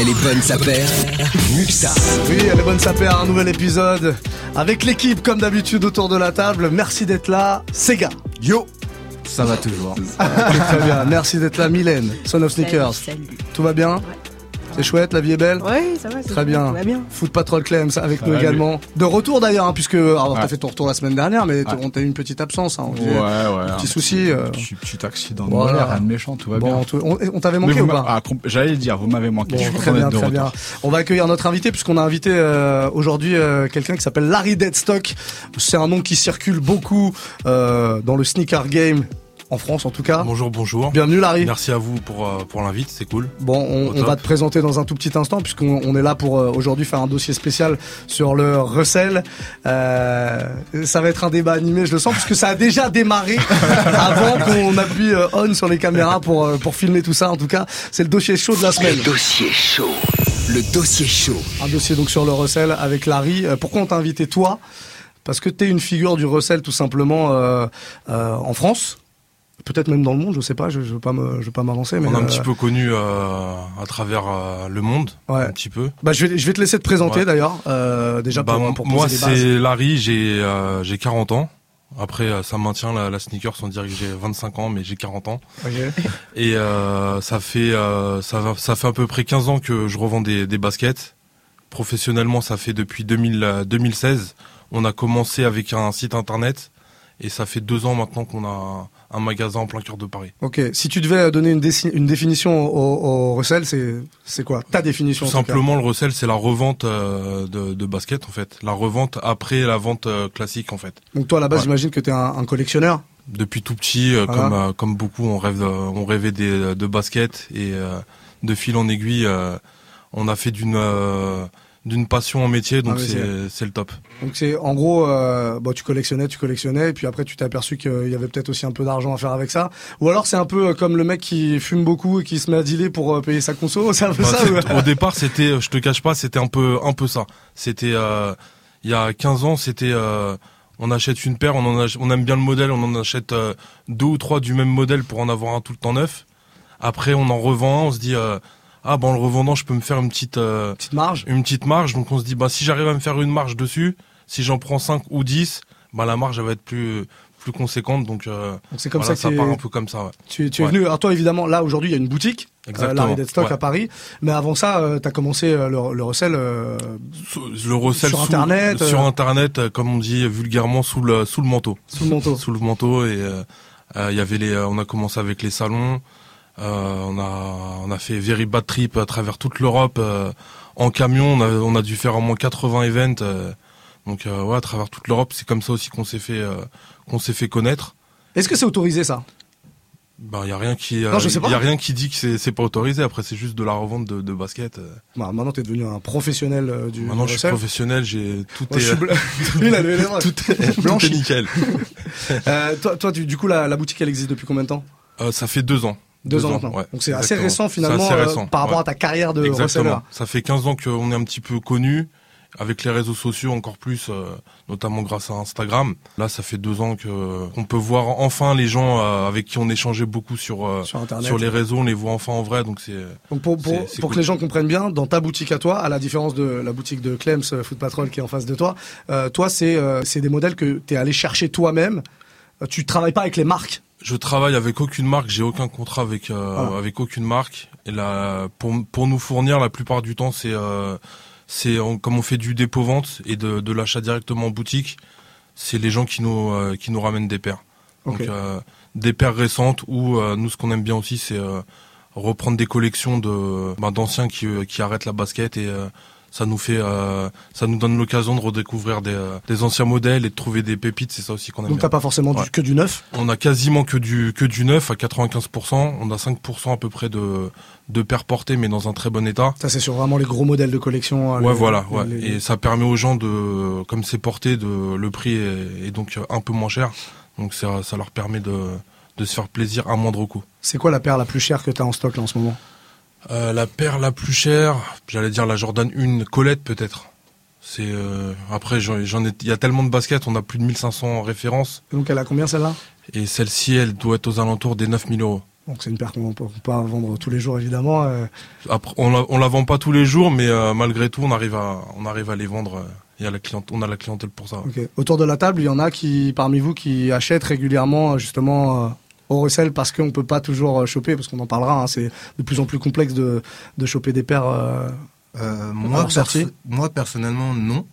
Elle est bonne sa paire. Muxa. Oui, elle est bonne sa paire, un nouvel épisode avec l'équipe comme d'habitude autour de la table. Merci d'être là, Sega. Yo Ça va toujours. Très bien, merci d'être là, Mylène, Son of Sneakers. Salut, salut. Tout va bien? C'est chouette, la vie est belle Ouais, ça va. c'est Très chouette, bien. va bien. Foot Patrol Clems avec nous également. De retour d'ailleurs, hein, puisque alors t'as fait ton retour la semaine dernière, mais Ouais. on t'a eu une petite absence. Hein, on Ouais, ouais. Petit un souci, euh. Petit, petit accident de Voilà. voilà. rien de méchant, tout va Bon, bien. tout- on, on t'avait manqué ou pas ah, J'allais le dire, vous m'avez manqué. Bon, je suis très bien, très bien. On va accueillir notre invité puisqu'on a invité euh, aujourd'hui euh, quelqu'un qui s'appelle Larry Deadstock. C'est un nom qui circule beaucoup euh, dans le sneaker game en France en tout cas. Bonjour, bonjour. Bienvenue Larry. Merci à vous pour, euh, pour l'invite, c'est cool. Bon, on, on va te présenter dans un tout petit instant puisqu'on on est là pour euh, aujourd'hui faire un dossier spécial sur le recel. Euh, ça va être un débat animé, je le sens, puisque ça a déjà démarré avant qu'on appuie euh, on sur les caméras pour euh, pour filmer tout ça. En tout cas, c'est le dossier chaud de la semaine. Le dossier chaud. Le dossier chaud. Un dossier donc sur le recel avec Larry. Euh, pourquoi on t'a invité toi? Parce que t'es une figure du recel tout simplement euh, euh, en France. Peut-être même dans le monde, je sais pas, je, je veux pas me, je veux pas m'avancer, mais On a un euh, petit peu connu euh, à travers euh, le monde, Ouais. un petit peu. bah, je vais, je vais te laisser te présenter Ouais. d'ailleurs, déjà Bah, pour, pour moi, c'est Larry, j'ai euh, j'ai 40 ans. Après, ça maintient la, la sneaker, sans dire que j'ai 25 ans, mais j'ai 40 ans. Et ça fait ça, fait à peu près 15 ans que je revends des, des baskets. Professionnellement, ça fait depuis 2000, euh, 2016. On a commencé avec un site internet et ça fait deux ans maintenant qu'on a un magasin en plein cœur de Paris. Ok. Si tu devais donner une, définition au, au recel, c'est c'est quoi ta définition Tout simplement, le resell, c'est la revente euh, de, de basket, en fait. La revente après la vente euh, classique, en fait. Donc toi à la base, Ouais. j'imagine que t'es un, un collectionneur. Depuis tout petit, euh, Voilà. comme, comme beaucoup, on rêve, on rêvait des, de basket et de fil en aiguille, on a fait d'une d'une passion en métier, donc Ah c'est le top. Donc c'est en gros, euh, bon, tu collectionnais, tu collectionnais, et puis après tu t'es aperçu qu'il y avait peut-être aussi un peu d'argent à faire avec ça. Ou alors c'est un peu euh, comme le mec qui fume beaucoup et qui se met à dealer pour euh, payer sa conso. C'est un peu Bah, ça. Au départ, c'était, je te cache pas, c'était un peu un peu ça. C'était euh, il y a 15 ans, c'était euh, on achète une paire, on en ach- on aime bien le modèle, on en achète deux ou trois du même modèle pour en avoir un tout le temps neuf. Après, on en revend, un, on se dit ah ben en le revendant, je peux me faire une petite euh, Petite marge. une petite marge. Donc on se dit bah si j'arrive à me faire une marge dessus, si j'en prends 5 ou 10, bah la marge elle va être plus plus conséquente. Donc euh, c'est comme voilà, ça ça que part t'es- un peu comme ça. Ouais. tu, tu es venu. Alors toi évidemment, là aujourd'hui il y a une boutique, euh, Exactement. Deadstock Ouais. à Paris. Mais avant ça, euh, t'as commencé euh, le, le recel. euh, Le recel Sur sous- Internet, sur euh. internet, euh, comme on dit vulgairement sous le sous le manteau. Sous le manteau. Sous le manteau et euh, euh, il y avait les, euh, on a commencé avec les salons. Euh, on a on a fait very bad trip à travers toute l'Europe euh, en camion. On a on a dû faire au moins 80 events. euh, donc ouais, à travers toute l'Europe, c'est comme ça aussi qu'on s'est fait qu'on s'est fait connaître. Est-ce que c'est autorisé ça? Ben y a rien qui Non, je sais pas. y a rien qui dit que c'est c'est pas autorisé. Après c'est juste de la revente de, de basket. bah, Maintenant t'es devenu un professionnel euh, du, Maintenant je suis professionnel, j'ai tout Moi, est je suis tout est, tout Blanchi. est nickel. Euh, toi, toi du coup la, la boutique elle existe depuis combien de temps? Euh, ça fait deux ans. Deux, ans, maintenant. ouais, Donc c'est assez récent finalement assez euh, par rapport ouais. à ta carrière de Exactement. reseller. Ça fait 15 ans qu'on est un petit peu connu, avec les réseaux sociaux encore plus, euh, notamment grâce à Instagram. Là, ça fait deux ans que qu'on peut voir enfin les gens euh, avec qui on échangeait beaucoup sur Sur les réseaux, on les voit enfin en vrai, donc c'est pour, pour, C'est- c'est pour cool. que les gens comprennent bien, dans ta boutique à toi, à la différence de la boutique de Clems Foot Patrol qui est en face de toi, toi c'est c'est des modèles que tu es allé chercher toi-même. Tu travailles pas avec les marques. Je travaille avec aucune marque, j'ai aucun contrat avec euh, Ah. avec aucune marque. Et là, pour pour nous fournir, la plupart du temps, c'est euh, c'est comme on fait du dépôt vente et de, de l'achat directement en boutique, c'est les gens qui nous euh, qui nous ramènent des paires. Donc euh, des paires récentes ou euh, nous ce qu'on aime bien aussi, c'est euh, reprendre des collections de ben, d'anciens qui qui arrêtent la basket et euh, ça nous fait euh, ça nous donne l'occasion de redécouvrir des, euh, des anciens modèles et de trouver des pépites c'est ça aussi qu'on aime Donc t'as pas forcément du- que du neuf? On a quasiment que du que du neuf à 95%. On a 5% à peu près de de paires portées, mais dans un très bon état. Ça c'est sur vraiment les gros modèles de collection. euh, Ouais, les- voilà. Ouais. les- Et ça permet aux gens de, comme c'est porté, de le prix est, est donc un peu moins cher. Donc ça ça leur permet de de se faire plaisir à moindre coût. C'est quoi la paire la plus chère que tu as en stock là en ce moment? Euh, la paire la plus chère, j'allais dire la Jordan 1 Colette peut-être. C'est euh, après j'en ai, il y a tellement de baskets, on a plus de 1500 références Donc elle a combien celle-là? Et celle-ci elle doit être aux alentours des 9000 euros. Donc c'est une paire qu'on peut pas vendre tous les jours évidemment. euh. Après, on la, on la vend pas tous les jours, mais malgré tout, on arrive à, on arrive à les vendre. Il y a la cliente, on a la clientèle pour ça. Autour de la table, il y en a qui parmi vous qui achètent régulièrement justement au recel parce qu'on peut pas toujours euh, choper parce qu'on en parlera. hein, c'est de plus en plus complexe de de choper des paires. euh, Euh, moi, ressorti perso- moi, personnellement, non.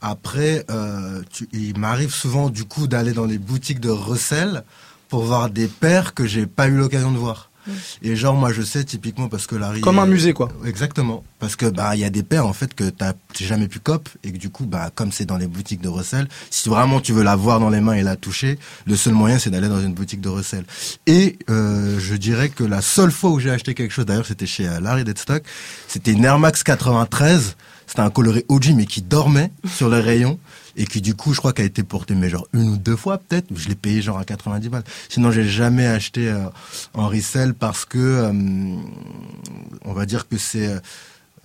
Après, euh, tu- il m'arrive souvent, du coup, d'aller dans des boutiques de recel pour voir des paires que j'ai pas eu l'occasion de voir. Et genre, moi, je sais typiquement parce que Larry. Comme un musée, quoi. Exactement. Parce que, bah, il y a des paires, en fait, que t'as jamais pu cop et que du coup, bah, comme c'est dans les boutiques de recel, si vraiment tu veux la voir dans les mains et la toucher, le seul moyen, c'est d'aller dans une boutique de recel. Et, euh, je dirais que la seule fois où j'ai acheté quelque chose, d'ailleurs, c'était chez euh, Larry Deadstock, c'était une Air Max 93. C'était un coloré OG, mais qui dormait sur le rayon et qui, du coup, je crois qu'a été porté, mais genre une ou deux fois, peut-être. Je l'ai payé genre à 90 balles. Sinon, j'ai jamais acheté euh, en resell parce que, euh, on va dire que c'est,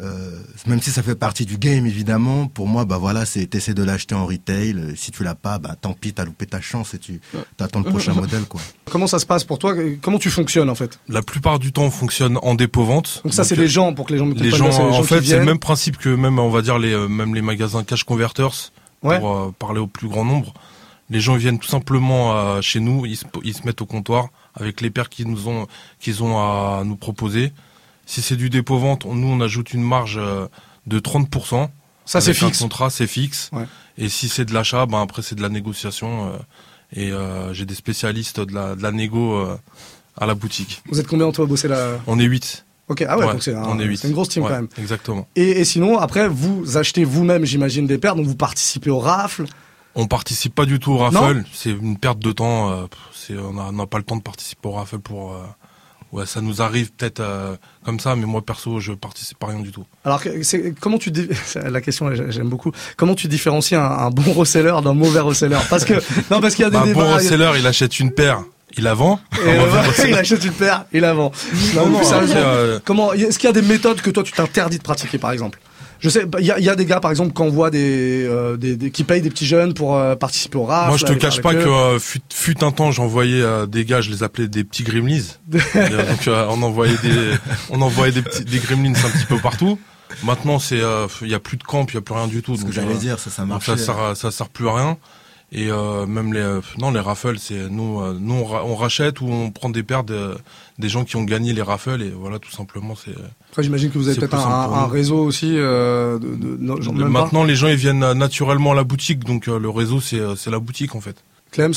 euh, euh, même si ça fait partie du game évidemment, pour moi bah voilà c'est t'essaies de l'acheter en retail. Euh, Si tu l'as pas, bah tant pis, t'as loupé ta chance et tu t'attends le prochain modèle quoi. Comment ça se passe pour toi? Comment tu fonctionnes en fait? La plupart du temps, on fonctionne en dépôt-vente. Donc ça c'est euh, les gens pour que les gens me Les gens, bien, les en qui fait, c'est le même principe que même, on va dire, les, euh, même les magasins cash converters, Ouais. pour euh, parler au plus grand nombre. Les gens viennent tout simplement euh, chez nous, ils se, ils se mettent au comptoir avec les paires qu'ils nous ont, qu'ils ont à nous proposer. Si c'est du dépôt-vente, nous, on ajoute une marge euh, de 30%. Ça c'est Avec un fixe. contrat, c'est fixe. Ouais. Et si c'est de l'achat, ben après c'est de la négociation. euh, et euh, j'ai des spécialistes de la, de la négo euh, à la boutique. Vous êtes combien toi à bosser là? On est 8. Ok ah ouais, donc c'est un- une grosse team Ouais, quand même. Exactement. Et, et sinon après vous achetez vous-même j'imagine des paires donc vous participez au rafle. On participe pas du tout au raffle. C'est une perte de temps. euh, on n'a pas le temps de participer au raffle pour. Ouais, ça nous arrive peut-être euh, comme ça, mais moi perso, je participe à rien du tout. Alors comment tu la question j'ai- j'aime beaucoup comment tu différencies un, un bon reseller d'un mauvais reseller? Parce que non parce qu'il y a des Bah, un bon reseller, il achète une paire, il la vend. et, euh, il achète une paire il la vend. Non, Non, non, euh, Comment Est-ce qu'il y a des méthodes que toi tu t'interdis de pratiquer par exemple? Je sais, il y y a des gars par exemple qui envoient des, euh, des, des- qui payent des petits jeunes pour euh, participer au rafle. Moi, je te avec- cache avec pas eux. que euh, fut, fut un temps, j'envoyais euh, des gars, je les appelais des petits gremlins. Donc, euh, on envoyait des, on envoyait des petits, des gremlins un petit peu partout. Maintenant, c'est, euh, il y a plus de camp, il y a plus rien du tout. Ce que j'allais dire, ça ça donc marche. ça sert, à- ça sert plus à rien. Et euh, même les, euh, non, les raffles, c'est nous, euh, nous on, ra- on rachète ou on prend des paires de, des gens qui ont gagné les raffles et voilà, tout simplement, c'est. Après, j'imagine que vous avez peut-être un, réseau aussi. Euh, de, de- non, genre, pas. Maintenant, les gens ils viennent euh, naturellement à la boutique, donc euh, le réseau c'est, c'est la boutique en fait. Clems?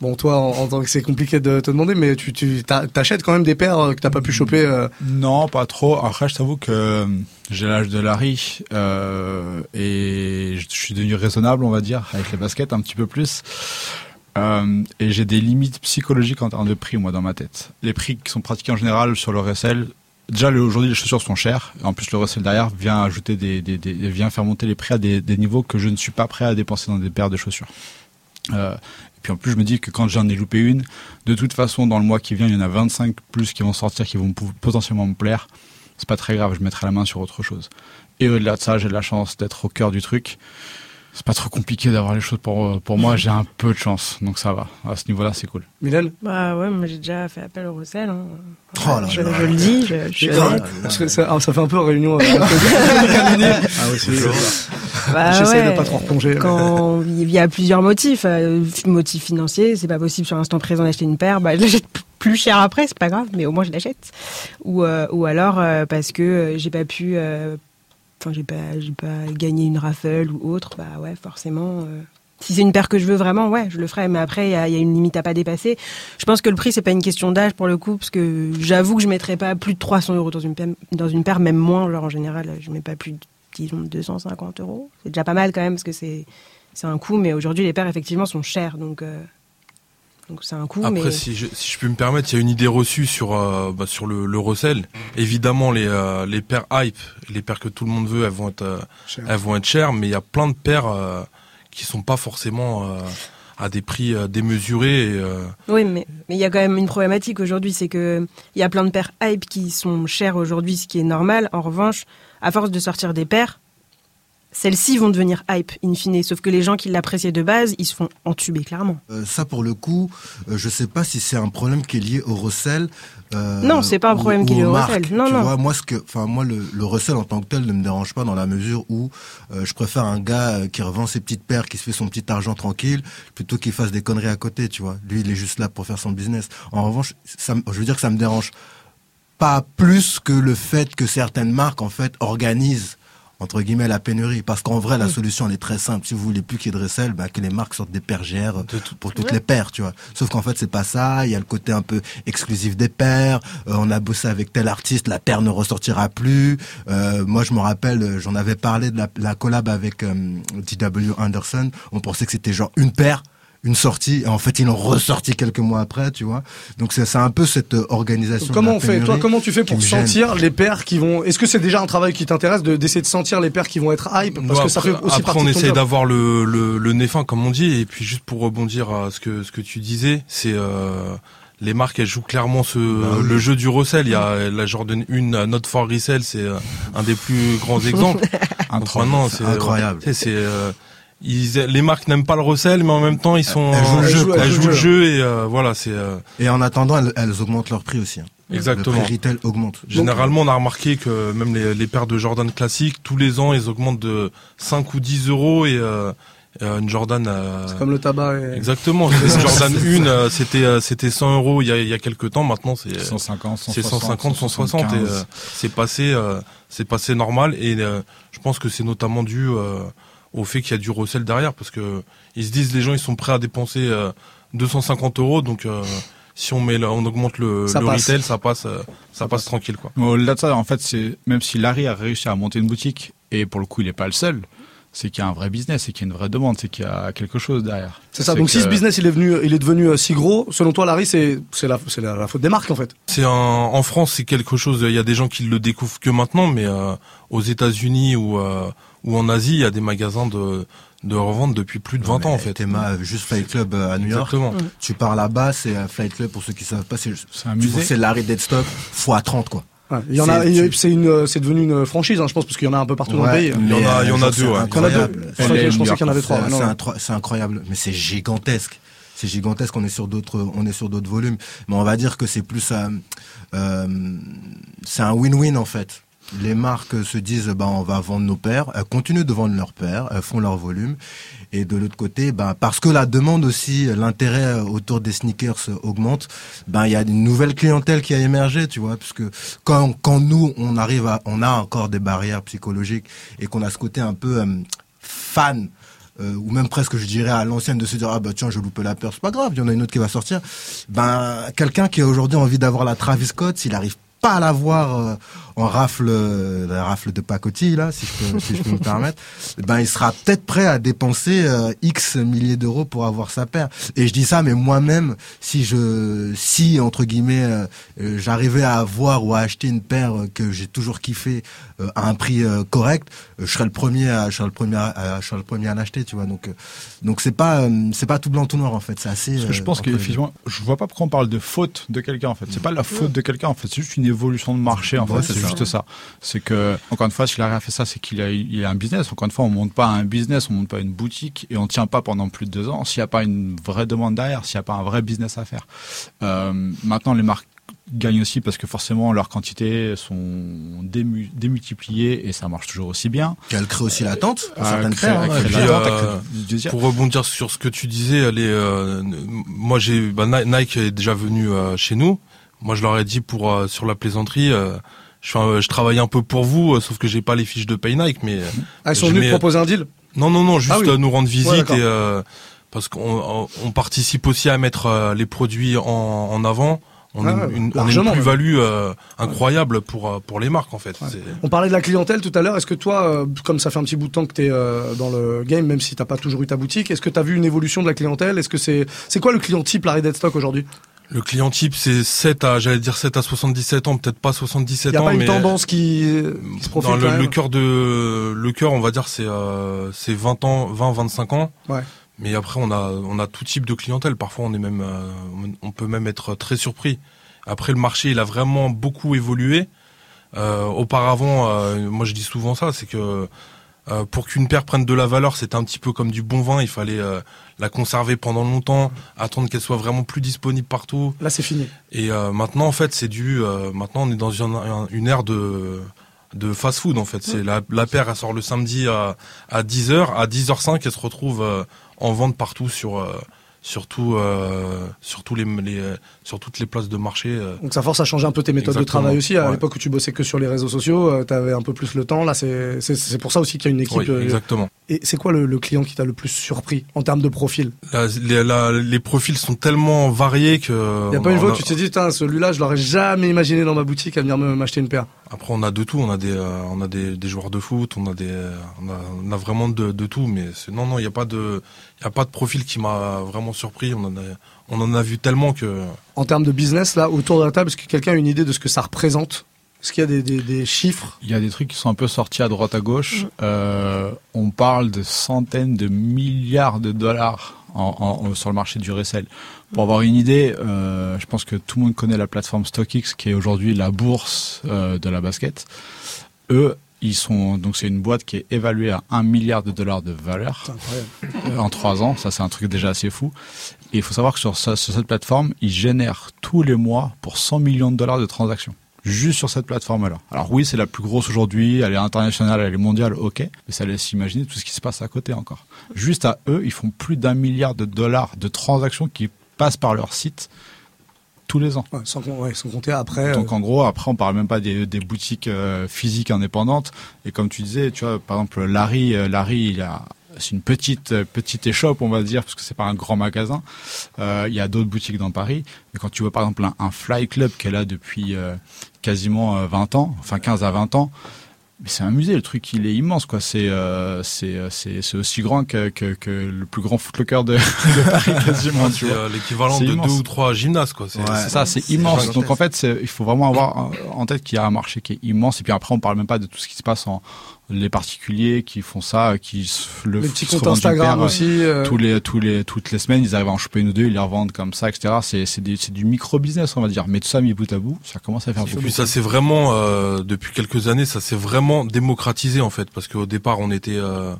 Bon, toi, en, tant que c'est compliqué de te demander, mais tu, tu t'a- t'achètes quand même des paires euh, que t'as pas pu choper. euh, Non, pas trop. Après, je t'avoue que euh, j'ai l'âge de Larry et je suis devenu raisonnable, on va dire, avec les baskets un petit peu plus. Et j'ai des limites psychologiques en termes de prix, moi, dans ma tête. Les prix qui sont pratiqués en général sur le resell, déjà aujourd'hui les chaussures sont chères. En plus, le resell derrière vient ajouter des, vient faire monter les prix à des, niveaux que je ne suis pas prêt à dépenser dans des paires de chaussures. Puis en plus, je me dis que quand j'en ai loupé une, de toute façon, dans le mois qui vient, il y en a 25 plus qui vont sortir, qui vont potentiellement me plaire. C'est pas très grave, je mettrai la main sur autre chose. Et au-delà de ça, j'ai de la chance d'être au cœur du truc. C'est pas trop compliqué d'avoir les choses pour, pour moi, j'ai un peu de chance, donc ça va. À ce niveau-là, c'est cool. Mylène? Bah ouais, moi j'ai déjà fait appel au recel. Hein. Oh là je, là. je le dis, je, je suis Ah, honnête. parce que ça, ah, ça fait un peu réunion. euh, ah oui, c'est Bah J'essaie ouais. de pas trop replonger. Quand il y a plusieurs motifs, euh, motif financier, c'est pas possible sur l'instant présent d'acheter une paire, bah je l'achète plus cher après, c'est pas grave, mais au moins je l'achète. Ou euh, ou alors euh, parce que j'ai pas pu, enfin j'ai pas j'ai pas gagné une raffle ou autre, bah ouais forcément. si c'est une paire que je veux vraiment, ouais, je le ferai. Mais après, il y a, il y a une limite à pas dépasser. Je pense que le prix, c'est pas une question d'âge pour le coup, parce que j'avoue que je mettrais pas plus de 300 euros dans une paire, dans une paire, même moins. Genre en général, je mets pas plus de, disons, 250 euros. C'est déjà pas mal quand même, parce que c'est c'est un coût. Mais aujourd'hui, les paires effectivement sont chères, donc euh, donc c'est un coût. Après, mais si, je, si je peux me permettre, il y a une idée reçue sur euh, bah, sur le, le recel. Évidemment, les euh, les paires hype, les paires que tout le monde veut, elles vont être euh, elles vont être chères, mais il y a plein de paires euh, qui sont pas forcément euh, à des prix euh, démesurés. Et, euh, Oui, mais mais il y a quand même une problématique aujourd'hui, c'est que il y a plein de paires hype qui sont chères aujourd'hui, ce qui est normal. En revanche, à force de sortir des paires, celles-ci vont devenir hype in fine. Sauf que les gens qui l'appréciaient de base, ils se font entuber clairement. Euh, ça, pour le coup, euh, je sais pas si c'est un problème qui est lié au recel. euh, Non, c'est pas un problème ou qui est lié au recel. Non, tu non. vois, moi, ce que, enfin, moi, le, le recel en tant que tel ne me dérange pas dans la mesure où euh, je préfère un gars euh, qui revend ses petites paires, qui se fait son petit argent tranquille, plutôt qu'il fasse des conneries à côté, tu vois. Lui, il est juste là pour faire son business. En revanche, ça, je veux dire que ça me dérange pas plus que le fait que certaines marques, en fait, organisent entre guillemets la pénurie. Parce qu'en vrai la solution elle est très simple. Si vous voulez plus qu'il y ait de recel bah, que les marques sortent des paires GR pour toutes les paires tu vois. Sauf qu'en fait c'est pas ça. Il y a le côté un peu exclusif des paires. Euh, on a bossé avec tel artiste la paire ne ressortira plus. Euh, moi je me rappelle euh, j'en avais parlé de la, la collab avec euh, D.W. Anderson. On pensait que c'était genre une paire une sortie et en fait ils l'ont ressorti quelques mois après tu vois donc c'est c'est un peu cette euh, organisation Comment on fait Toi, comment tu fais pour sentir les paires qui vont Est-ce que c'est déjà un travail qui t'intéresse de- d'essayer de sentir les paires qui vont être hype? Parce que ça fait après- aussi après, partie on de ton essaye d'avoir le, le, le nez fin, comme on dit. Et puis, juste pour rebondir à ce que, ce que tu disais, c'est euh, les marques, elles jouent clairement ce, Bah oui. le jeu du resell. Il y a la Jordan 1, euh, Not for Resell, c'est euh, un des plus grands exemples. Donc maintenant, c'est c'est incroyable. tu sais, c'est, euh, ils, les marques n'aiment pas le resell, mais en même temps, ils sont, Elles jouent le jeu, elles quoi. jouent le jeu et euh, voilà, c'est euh, et en attendant elles, elles augmentent leur prix aussi hein. exactement. le prix retail augmente Généralement, on a remarqué que même les, les paires de Jordan classiques, tous les ans, ils augmentent de 5 ou 10 euros et euh, euh, une Jordan. euh, C'est comme le tabac. Et... Exactement. Une Jordan 1, euh, c'était euh, c'était 100 euros il y a, il y a quelques temps. Maintenant, c'est 150, c'est 150, 160 et 175. euh, c'est passé euh, c'est passé normal et euh, je pense que c'est notamment dû euh, au fait qu'il y a du recel derrière parce que ils se disent les gens ils sont prêts à dépenser euh, 250 euros donc euh, si on met là, on augmente le, Ça le retail ça passe euh, ça, passe, tranquille quoi. Au-delà de ça, en fait, c'est même si Larry a réussi à monter une boutique, et pour le coup, il n'est pas le seul, c'est qu'il y a un vrai business, c'est qu'il y a une vraie demande, c'est qu'il y a quelque chose derrière. C'est ça. Donc si ce business il est venu, il est devenu euh, si gros, selon toi, Larry, c'est c'est la, c'est la, la faute des marques en fait. C'est un, en France, c'est quelque chose. Il y a des gens qui le découvrent que maintenant, mais euh, aux États-Unis ou euh, ou en Asie, il y a des magasins de de revente depuis plus de 20 ans en fait. Théma, euh, juste Flight Club euh, à New York. Exactement. Tu pars là-bas, c'est un Flight Club pour ceux qui savent pas, c'est C'est un tu musée. vois, c'est Larry Deadstock fois 30 quoi. Ouais. Il y en a, C'est- une, euh, c'est devenu une franchise, hein, je pense, parce qu'il y en a un peu partout dans le pays. Il y en a- il y en a genre, deux, c'est ouais. Il y en a deux. incroyable. Je pensais- qu'il y en avait C'est trois. c'est incroyable, mais c'est gigantesque. C'est gigantesque. On est sur d'autres, on est sur d'autres volumes. Mais on va dire que c'est plus, euh, euh, c'est un win-win en fait. Les marques se disent, bah, on va vendre nos paires, elles continuent de vendre leurs paires, elles font leur volume. Et de l'autre côté, bah, parce que la demande aussi, l'intérêt autour des sneakers augmente, ben il y a une nouvelle clientèle qui a émergé, tu vois, parce que quand quand nous on arrive à, on a encore des barrières psychologiques et qu'on a ce côté un peu euh, fan euh, ou même presque je dirais à l'ancienne de se dire ah bah tiens je loupé la peur c'est pas grave il y en a une autre qui va sortir. Ben quelqu'un qui a aujourd'hui envie d'avoir la Travis Scott s'il arrive pas à l'avoir euh, en rafle euh, la rafle de pacotille là si je peux si je peux me permettre ben il sera peut-être prêt à dépenser euh, x milliers d'euros pour avoir sa paire. Et je dis ça mais moi-même si je si entre guillemets euh, j'arrivais à avoir ou à acheter une paire que j'ai toujours kiffé euh, à un prix correct je serais le premier à je serais le premier à, je serais le premier à l'acheter tu vois. Donc donc c'est pas c'est pas tout blanc tout noir en fait. C'est assez Parce que je pense entre les je vois pas pourquoi on parle de faute de quelqu'un en fait. C'est pas la faute de quelqu'un en fait, c'est juste une évolution de marché en Ouais, fait. c'est juste ça. C'est que encore une fois, si Larry a fait ça, c'est qu'il a, il a un business. Encore une fois, on monte pas un business, on monte pas une boutique et on tient pas pendant plus de deux ans s'il y a pas une vraie demande derrière, s'il y a pas un vrai business à faire. Euh, maintenant, les marques gagnent aussi parce que forcément leurs quantités sont dému- démultipliées et ça marche toujours aussi bien. qu'elle crée aussi l'attente pour certaines et euh, désir. Pour rebondir sur ce que tu disais, les, euh, moi j'ai bah, Ni- Nike est déjà venu euh, chez nous. Moi je leur ai dit pour euh, sur la plaisanterie, euh, je, un- je travaille un peu pour vous, euh, sauf que j'ai pas les fiches de Pay Nike, mais euh, Ah, ils sont venus proposer un deal? non non non, juste Ah oui. euh, nous rendre visite d'accord. et euh, parce qu'on on- participe aussi à mettre euh, les produits en, en avant. On, Ah a ouais, une, on une plus-value euh, incroyable pour euh, pour les marques en fait. On parlait de la clientèle tout à l'heure. Est-ce que toi, euh, comme ça fait un petit bout de temps que tu es dans le game, même si t'as pas toujours eu ta boutique, est-ce que tu as vu une évolution de la clientèle? Est-ce que c'est c'est quoi le client type Larry Deadstock aujourd'hui? Le client type c'est 7 à j'allais dire 7 à 77 ans, peut-être pas 77 Il y a ans pas une tendance qui, qui se profile dans quand le, même le cœur de le cœur on va dire c'est euh, c'est 20 ans 20 25 ans. Ouais. mais après on a on a tout type de clientèle. Parfois on est même euh, on peut même être très surpris. Après le marché il a vraiment beaucoup évolué. Euh, auparavant euh, moi je dis souvent ça c'est que Euh, pour qu'une paire prenne de la valeur, c'était un petit peu comme du bon vin. Il fallait euh, la conserver pendant longtemps, attendre qu'elle soit vraiment plus disponible partout. Là, c'est fini. Et euh, maintenant, en fait, c'est du. euh, maintenant, on est dans une, une ère de de fast-food. En fait, c'est la, la paire. Elle sort le samedi à à 10 h À 10h05, elle se retrouve euh, en vente partout sur euh, sur tout, euh, sur tous les, les euh, sur toutes les places de marché. euh. Donc ça force à changer un peu tes méthodes de travail aussi. À ouais. l'époque où tu bossais que sur les réseaux sociaux, tu avais un peu plus le temps. Là, c'est c'est- c'est pour ça aussi qu'il y a une équipe. Oui, euh, exactement. et c'est quoi le, le client qui t'a le plus surpris en termes de profil? La- les, la- les profils sont tellement variés que. Il y a pas une fois que tu t'es dit, celui-là, je l'aurais jamais imaginé dans ma boutique à venir m'acheter une paire. Après, on a de tout. On a des, euh, on a des, des joueurs de foot. On a des, euh, on a, on a vraiment de, de tout. Mais c'est, non, non, il n'y a pas de, il y a pas de profil qui m'a vraiment surpris. On en a, on en a vu tellement que. En termes de business, là, autour de la table, est-ce que quelqu'un a une idée de ce que ça représente? Est-ce qu'il y a des, des- des chiffres? Il y a des trucs qui sont un peu sortis à droite à gauche. Euh, on parle de centaines de milliards de dollars en, en- sur le marché du resell. Pour avoir une idée, euh, je pense que tout le monde connaît la plateforme StockX, qui est aujourd'hui la bourse euh, de la basket. Eux, ils sont donc c'est une boîte qui est évaluée à 1 milliard de dollars de valeur euh, en trois ans. Ça, c'est un truc déjà assez fou. Et il faut savoir que sur, ça- sur cette plateforme, ils génèrent tous les mois pour 100 millions de dollars de transactions. Juste sur cette plateforme-là. Alors oui, c'est la plus grosse aujourd'hui, elle est internationale, elle est mondiale, ok, mais ça laisse imaginer tout ce qui se passe à côté encore. Juste à eux, ils font plus d'un milliard de dollars de transactions qui passent par leur site tous les ans. Ouais, sans, com- ouais, sans compter après. Donc euh, en gros, après, on parle même pas des, des boutiques euh, physiques indépendantes. Et comme tu disais, tu vois, par exemple, Larry, euh, Larry, il a c'est une petite petite échoppe, on va dire, parce que c'est pas un grand magasin. Euh, il y a d'autres boutiques dans Paris, mais quand tu vois par exemple un, un Fly Club est là depuis euh, quasiment euh, 20 ans, enfin 15 à 20 ans, mais c'est un musée, le truc il est immense quoi. C'est euh, c'est euh, aussi grand que, que que le plus grand footlocker de, de Paris quasiment, c'est euh, l'équivalent de immense. deux ou trois gymnases, quoi. C'est, Ouais. Ça, c'est immense. Donc en fait, il faut vraiment avoir en- en tête qu'il y a un marché qui est immense. Et puis après, on parle même pas de tout ce qui se passe en les particuliers qui font ça, qui se, le les petits comptes Instagram aussi. euh, Tous les, tous les, toutes les semaines, ils arrivent à en choper une ou deux, ils les revendent comme ça, etc. C'est, c'est, des- c'est du micro-business, on va dire. Mais tout ça mis bout à bout, ça commence à faire Et beaucoup. puis ça s'est vraiment, euh, depuis quelques années, ça s'est vraiment démocratisé en fait, parce qu'au départ on était, euh,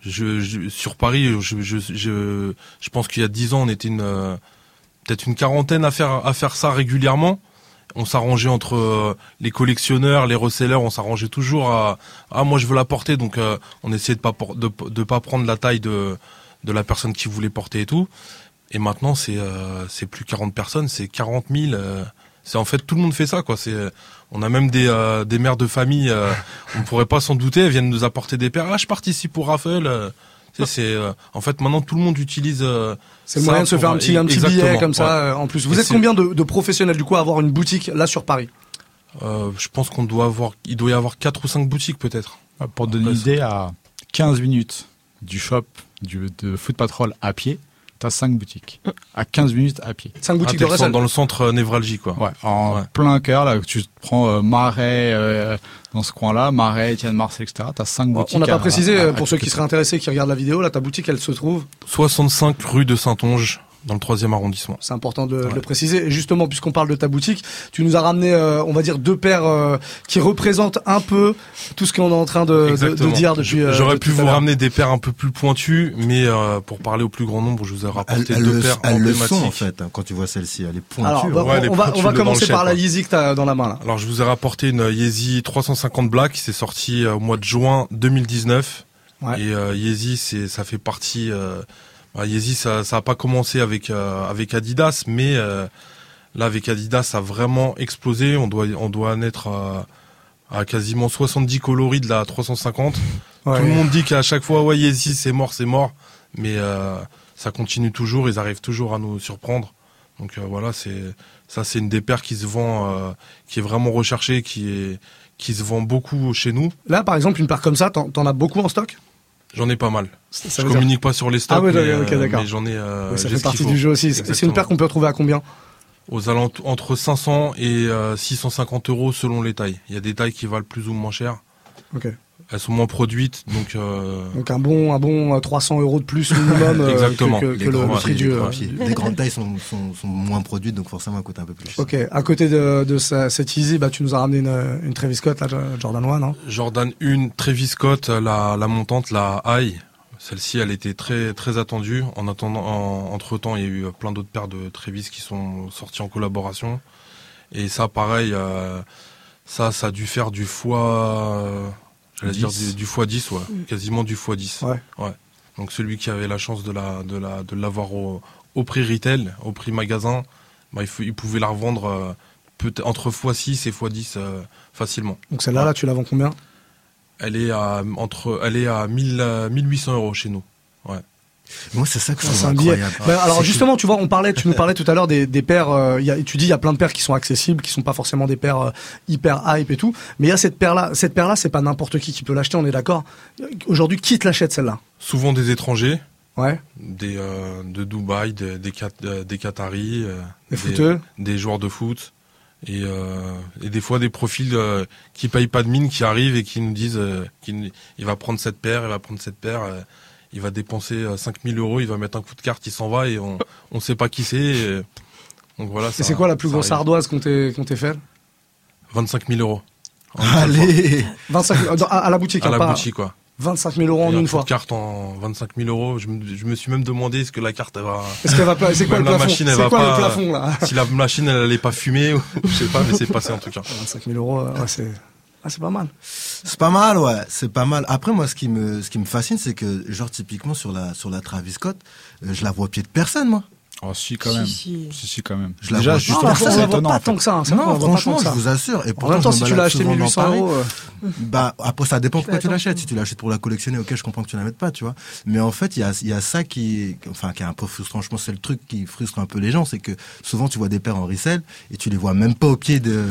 je, je- sur Paris, je, je, je, je pense qu'il y a dix ans on était une, euh, peut-être une quarantaine à faire à faire ça régulièrement. On s'arrangeait entre euh, les collectionneurs, les resellers, on s'arrangeait toujours à ah moi je veux la porter donc euh, on essayait de pas pas prendre la taille de la personne qui voulait porter et tout. Et maintenant c'est euh, plus 40 personnes, c'est 40 000. euh, c'est en fait tout le monde fait ça quoi. On a même des mères de famille, on pourrait pas s'en douter, elles viennent nous apporter des paires. Ah je participe au raffle. Euh. Tu sais, c'est euh, en fait maintenant tout le monde utilise. euh, C'est le moyen de se faire un petit, un petit billet comme ça ouais. euh, en plus. Vous Et êtes combien de, de professionnels du coup à avoir une boutique là sur Paris? Euh, je pense qu'on doit avoir, il doit y avoir quatre ou cinq boutiques peut-être. Pour te donner une Après, idée, à 15 minutes du shop du, de Foot Patrol à pied, t'as 5 boutiques. À 15 minutes à pied. 5 Ah, boutiques t'es de dans le centre euh, névralgique quoi. Ouais, en Ouais. plein cœur, là, tu te prends euh, Marais, euh, dans ce coin-là, Marais, Etienne Marseille, etc. T'as 5 boutiques. On n'a pas à- précisé à- à pour ceux qui seraient intéressés, qui regardent la vidéo. Là, ta boutique, elle se trouve. 65 rue de Saint-Onge, dans le troisième arrondissement. C'est important de, le préciser. Et justement, puisqu'on parle de ta boutique, tu nous as ramené, euh, on va dire, deux paires euh, qui représentent un peu tout ce qu'on est en train de, de, de Exactement. dire depuis. euh, J'aurais depuis pu vous ramener des paires un peu plus pointues, mais euh, pour parler au plus grand nombre, je vous ai rapporté elles deux le, paires elles le sont en fait hein, quand tu vois celle-ci. Elle est pointue. Alors, hein. bah, Ouais, on, va, on commencer par chef, la ouais. Yeezy que t'as dans la main là. Alors je vous ai rapporté une Yeezy 350 Black, c'est sorti euh, au mois de juin 2019. Ouais. Et euh, Yeezy, c'est ça fait partie. Euh, bah, Yeezy, ça ça a pas commencé avec euh, avec Adidas, mais euh, là avec Adidas, ça a vraiment explosé. On doit on doit en être à, à quasiment 70 coloris de la 350. Ouais. Tout le monde dit qu'à chaque fois, ouais Yeezy, c'est mort, c'est mort, mais euh, ça continue toujours. Ils arrivent toujours à nous surprendre. Donc euh, voilà, c'est ça, c'est une des paires qui se vend, euh, qui est vraiment recherchée, qui est qui se vend beaucoup chez nous. Là, par exemple, une paire comme ça, t'en t'en as beaucoup en stock? J'en ai pas mal. Ça Je veut dire- communique pas sur les stocks, Ah mais, euh, mais j'en ai. euh, Oui, ça fait partie du jeu aussi. C'est une paire qu'on peut retrouver à combien? Aux alentours entre 500 et euh, 650 euros selon les tailles. Il y a des tailles qui valent plus ou moins cher. Ok. Elles sont moins produites, donc euh, Donc un bon, un bon euh, 300 euros de plus minimum euh, Exactement. que, que- Les que le, grands le prix du. les, euh, Les grandes tailles sont, sont, sont moins produites, donc forcément, elles coûtent un peu plus cher. Ok, à côté de, de sa- cette Easy, bah, tu nous as ramené une, une Travis Scott, là, Jordan 1, non Jordan 1, Travis Scott, la, la montante, la high. Celle-ci, elle était très très attendue. En attendant, entre temps, il y a eu plein d'autres paires de Travis qui sont sortis en collaboration. Et ça, pareil, euh, ça, ça a dû faire du fois, euh, j'allais 10. dire du, du fois 10, ouais, quasiment du fois 10. Ouais. Donc celui qui avait la chance de la de la de l'avoir au, au prix retail, au prix magasin, bah, il, pouvait la revendre euh, peut-être entre fois 6 et fois 10 euh, facilement. Donc celle-là, là, tu la vends combien? Elle est à entre, elle est à 1000, euh, 1800 euros chez nous. Moi, c'est ça que je C'est trouve incroyable. Bah, alors que- justement, tu vois, on parlait, tu nous parlais tout à l'heure des, des paires. euh, il y a, tu dis, il y a plein de paires qui sont accessibles, qui sont pas forcément des paires euh, hyper hype et tout. Mais il y a cette paire-là. Cette paire-là, c'est pas n'importe qui qui peut l'acheter. On est d'accord. Aujourd'hui, qui te l'achète celle-là? Souvent des étrangers, Ouais. des euh, de Dubaï, des des, euh, des Qataris, euh, Les footeux. des joueurs de foot. Et, euh, et des fois des profils euh, qui payent pas de mine qui arrivent et qui nous disent euh, qu'il il va prendre cette paire, il va prendre cette paire, euh, il va dépenser euh, 5000 euros, il va mettre un coup de carte, il s'en va et on on sait pas qui c'est. et- Donc voilà. Et c'est quoi la plus grosse arrive. ardoise qu'on t'ait qu'on t'ait fait 25 000 euros. Une. Allez 25 000, dans- à, à la boutique, À hein, la pas boutique quoi. 25 000 euros en Et une fois. de carte en 25 000 euros. Je me, je me suis même demandé est-ce que la carte elle va, Est-ce qu'elle va pas C'est quoi le la plafond machine, elle C'est va quoi pas- le plafond là si la machine elle allait pas fumer je sais pas, mais c'est passé en tout cas. 25 000 euros, euh, ouais, c'est ah, c'est pas mal. C'est pas mal, ouais, c'est pas mal. Après, moi, ce qui me, ce qui me fascine, c'est que, genre, typiquement, sur la, sur la Travis Scott, euh, je la vois au pied de personne, moi. Oh, si, quand même. si. Si, si, quand même. Je la Déjà, vois justement, Non, juste on c'est étonnant. pas en fait. tant que ça. hein, Non, pas franchement, tant que je ça. vous assure. Et En pourtant, même temps, je si tu l'as acheté souvent dans 1800 Paris. euros, euh, Bah, après, ça dépend pourquoi tu l'achètes. Si tu l'achètes pour la collectionner, ok, je comprends que tu la mettes pas, tu vois. Mais en fait, il y a, il y a ça qui, enfin, qui est un peu frustrant. Je pense c'est le truc qui frustre un peu les gens, c'est que souvent, tu vois des paires en resell et tu les vois même pas au pied de,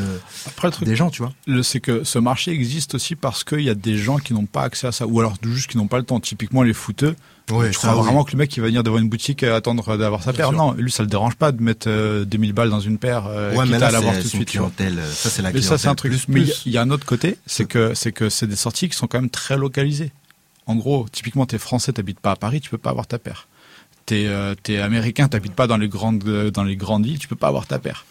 Après, le truc, des gens, tu vois. le- c'est que ce marché existe aussi parce qu'il y a des gens qui n'ont pas accès à ça. Ou alors, juste qui n'ont pas le temps. Typiquement, les footeux. Ouais, je ça, crois oui. vraiment que le mec qui va venir devant une boutique et attendre d'avoir sa paire. sûr. Non, lui, ça le dérange pas de mettre euh, 2000 balles dans une paire, euh, Ouais, quitte mais à là, l'avoir c'est tout de suite. clientèle. euh, Ça, c'est la Mais clientèle. ça, c'est un truc. Plus, Mais il y a- y, un autre côté, c'est que c'est que c'est des sorties qui sont quand même très localisées. En gros, typiquement, t'es français, t'habites pas à Paris, tu peux pas avoir ta paire. T'es euh, t'es américain, t'habites pas dans les grandes euh, dans les grandes villes, tu peux pas avoir ta paire.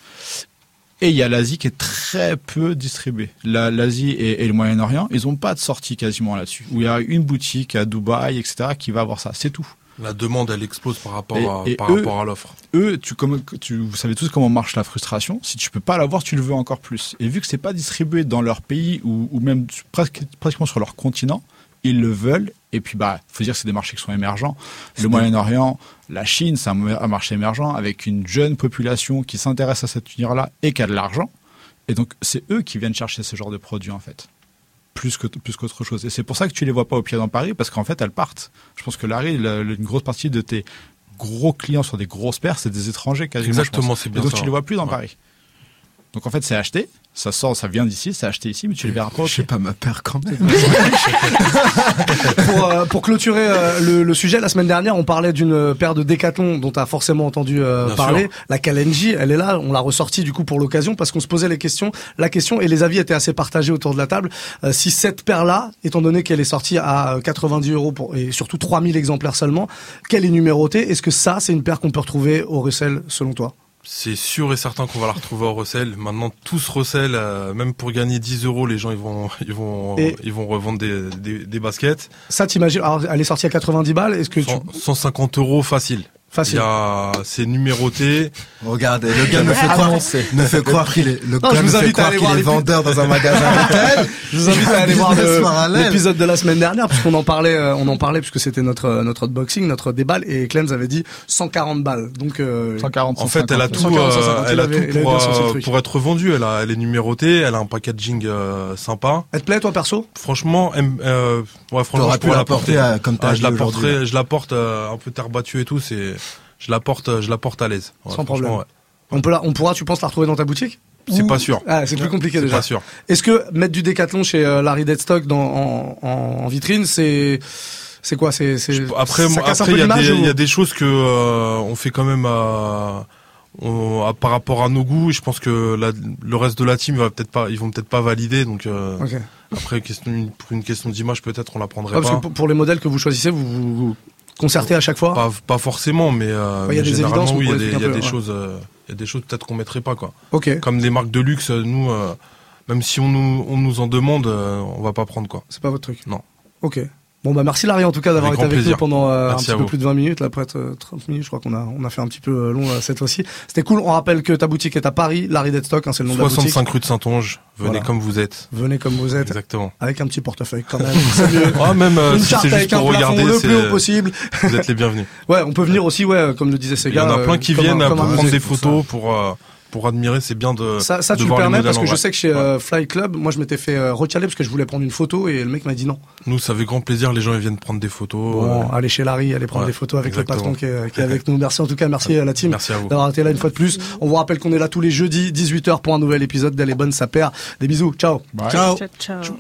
Et il y a l'Asie qui est très peu distribuée. La- L'Asie et, et le Moyen-Orient, ils ont pas de sortie quasiment là-dessus. Où il y a une boutique à Dubaï, etc., qui va avoir ça. C'est tout. La demande elle explose par rapport Et- à, et par eux- rapport à l'offre. eux, tu, comme, tu, vous savez tous comment marche la frustration. Si tu peux pas l'avoir, tu le veux encore plus. Et vu que c'est pas distribué dans leur pays ou, ou même presque, pratiquement sur leur continent, ils le veulent. Et puis, bah, faut dire que c'est des marchés qui sont émergents. Le Moyen-Orient, la Chine, c'est un, un marché émergent avec une jeune population qui s'intéresse à cet univers-là et qui a de l'argent. Et donc, c'est eux qui viennent chercher ce genre de produits, en fait. Plus que plus qu'autre chose. Et c'est pour ça que tu les vois pas au pied dans Paris, parce qu'en fait, elles partent. Je pense que Larry, la- une grosse partie de tes gros clients sur des grosses paires, c'est des étrangers quasiment. Exactement, c'est Et bien donc ça. tu les vois plus dans Ouais. Paris. Donc en fait, c'est acheté, ça sort, ça vient d'ici, c'est acheté ici, mais tu les verras pas Je sais pas ma paire quand même. pour, euh, pour clôturer euh, le, le sujet, la semaine dernière, on parlait d'une paire de Décathlon dont tu as forcément entendu euh, parler. sûr. La Kalenji, elle est là, on l'a ressortie du coup pour l'occasion parce qu'on se posait les questions, la question et les avis étaient assez partagés autour de la table. Euh, si cette paire-là, étant donné qu'elle est sortie à euh, 90 euros pour, et surtout 3000 exemplaires seulement, qu'elle est numérotée, est-ce que ça, c'est une paire qu'on peut retrouver au Russell selon toi? C'est sûr et certain qu'on va la retrouver au recel. Maintenant, tout se recèle, euh, même pour gagner 10 euros, les gens ils vont ils vont Et- ils vont revendre des, des, des baskets. Ça, t'imagines Alors, elle est sortie à 90 balles. Est-ce que tu... 100 150 euros facile. Il Facile. y a, c'est numéroté. Regardez, le gars me fait croire, me fait croire qu'il est, le Non, gars me vous fait invite à croire aller qu'il voir est vendeur dans un magasin retail. Je vous invite à aller voir l'épisode de la semaine dernière, puisqu'on en parlait, euh, on en parlait puisque c'était notre euh, notre unboxing, notre déballe, et Clems avait dit 140 balles. Donc euh, 140, En fait, elle a 150. tout, 140, euh, 150, il elle a avait- tout pour, euh, être vendue. Elle a, elle est numérotée. Elle a un packaging euh, sympa. elle te plaît toi perso? Franchement, euh, ouais, franchement, je pu pourrais la porter. comme t'as Ah, dit je la porterai, je la porte euh, un peu terre battue et tout. C'est, je la porte, je la porte à l'aise. Ouais, Sans problème. ouais. On peut la, on pourra, tu penses la retrouver dans ta boutique C'est Ou- pas sûr. Ah, c'est plus compliqué C'est déjà. pas sûr. Est-ce que mettre du décathlon chez euh, Larry Deadstock dans en, vitrine, c'est c'est quoi? C'est Après, après, il y, a des- ou- il y a des choses que euh, on fait quand même. on- à- par rapport à nos goûts, je pense que la- le reste de la team, va peut-être pas, ils vont peut-être pas valider. Donc euh, après, question, pour une question d'image, peut-être on la prendrait Ouais, parce pas. que pour- pour les modèles que vous choisissez, vous vous, vous concertez à chaque fois. Pas, pas forcément, mais, euh, Ouais, il y a mais des généralement, vous oui, il y a des, y a choses, euh, il y a des choses peut-être qu'on mettrait pas, quoi. Ok. Comme des marques de luxe, euh, nous, euh, même si on nous, on nous en demande, euh, on va pas prendre, quoi. C'est pas votre truc. Non. Ok. Bon bah merci Larry en tout cas d'avoir été avec nous pendant euh, un petit peu vous. plus de 20 minutes là après euh, 30 minutes je crois qu'on a on a fait un petit peu euh, long euh, cette fois-ci. C'était cool. On rappelle que ta boutique est à Paris, Larry Deadstock hein, c'est le nom de la boutique. 65 rue de Saint-Onge, venez Voilà. comme vous êtes. Venez comme vous êtes Exactement. avec un petit portefeuille quand même. Ah, même euh, Une si c'est juste pour regarder, le plus haut possible. vous êtes les bienvenus. Ouais, on peut venir aussi ouais comme le disait ces Il y en a euh, plein qui viennent pour prendre des photos, pour, euh, pour admirer, c'est bien de. Ça, ça de tu voir permets modèles parce que je sais que chez euh, Fly Club, moi je m'étais fait euh, recaler parce que je voulais prendre une photo et le mec m'a dit non. Nous, ça fait grand plaisir, les gens ils viennent prendre des photos. Bon, euh, allez chez Larry, allez prendre ouais, des photos avec exactement. le patron qui est, qui est avec nous. Merci en tout cas, merci à la team Merci à vous. d'avoir été là une fois de plus. On vous rappelle qu'on est là tous les jeudis 18h pour un nouvel épisode d'Elle est bonne sa paire. Des bisous, ciao. Bye. Ciao. Ciao, ciao.